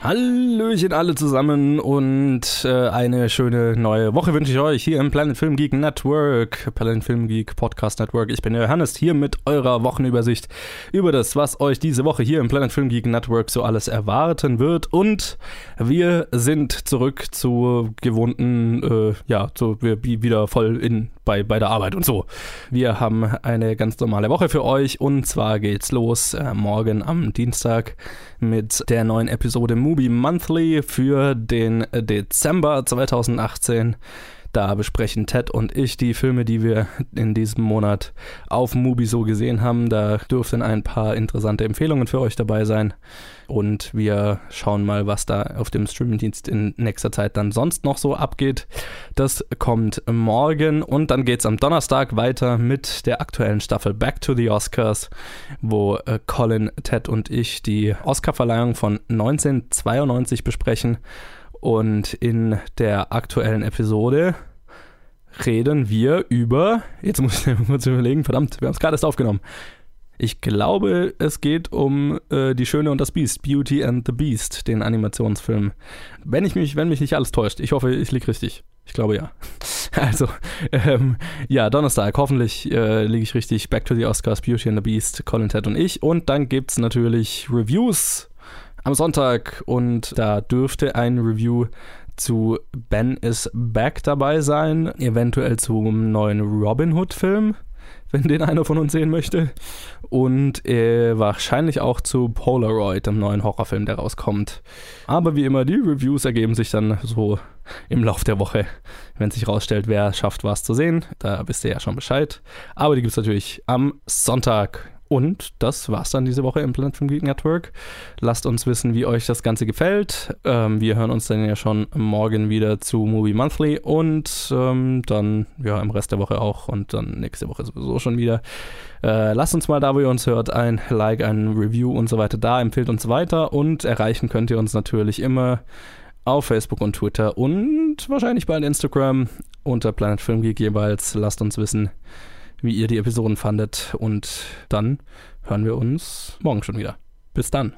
Hallöchen alle zusammen und äh, eine schöne neue Woche wünsche ich euch hier im Planet Film Geek Network, Planet Film Geek Podcast Network. Ich bin Johannes hier mit eurer Wochenübersicht über das, was euch diese Woche hier im Planet Film Geek Network so alles erwarten wird. Und wir sind zurück zu gewohnten, äh, ja, so wir wieder voll in bei, bei der Arbeit und so. Wir haben eine ganz normale Woche für euch und zwar geht's los äh, morgen am Dienstag mit der neuen Episode Movie Monthly für den Dezember 2018. Da besprechen Ted und ich die Filme, die wir in diesem Monat auf Mubi so gesehen haben. Da dürften ein paar interessante Empfehlungen für euch dabei sein. Und wir schauen mal, was da auf dem Streamingdienst in nächster Zeit dann sonst noch so abgeht. Das kommt morgen und dann geht es am Donnerstag weiter mit der aktuellen Staffel Back to the Oscars, wo äh, Colin, Ted und ich die Oscarverleihung von 1992 besprechen. Und in der aktuellen Episode reden wir über. Jetzt muss ich mir kurz überlegen, verdammt, wir haben es gerade erst aufgenommen. Ich glaube, es geht um äh, Die Schöne und das Biest, Beauty and the Beast, den Animationsfilm. Wenn ich mich, wenn mich nicht alles täuscht. Ich hoffe, ich liege richtig. Ich glaube ja. Also, ähm, ja, Donnerstag, hoffentlich äh, liege ich richtig. Back to the Oscars, Beauty and the Beast, Colin Ted und ich. Und dann gibt es natürlich Reviews am Sonntag und da dürfte ein Review zu Ben is Back dabei sein, eventuell zum neuen Robin Hood-Film, wenn den einer von uns sehen möchte. Und äh, wahrscheinlich auch zu Polaroid, dem neuen Horrorfilm, der rauskommt. Aber wie immer, die Reviews ergeben sich dann so im Lauf der Woche, wenn sich rausstellt, wer schafft, was zu sehen. Da wisst ihr ja schon Bescheid. Aber die gibt es natürlich am Sonntag und das war's dann diese Woche im Planet Film Geek Network. Lasst uns wissen, wie euch das Ganze gefällt. Ähm, wir hören uns dann ja schon morgen wieder zu Movie Monthly und ähm, dann ja im Rest der Woche auch und dann nächste Woche sowieso schon wieder. Äh, lasst uns mal da, wo ihr uns hört, ein Like, ein Review und so weiter da. Empfehlt uns weiter und erreichen könnt ihr uns natürlich immer auf Facebook und Twitter und wahrscheinlich bald Instagram unter Planet Film Geek jeweils. Lasst uns wissen, wie ihr die Episoden fandet. Und dann hören wir uns morgen schon wieder. Bis dann.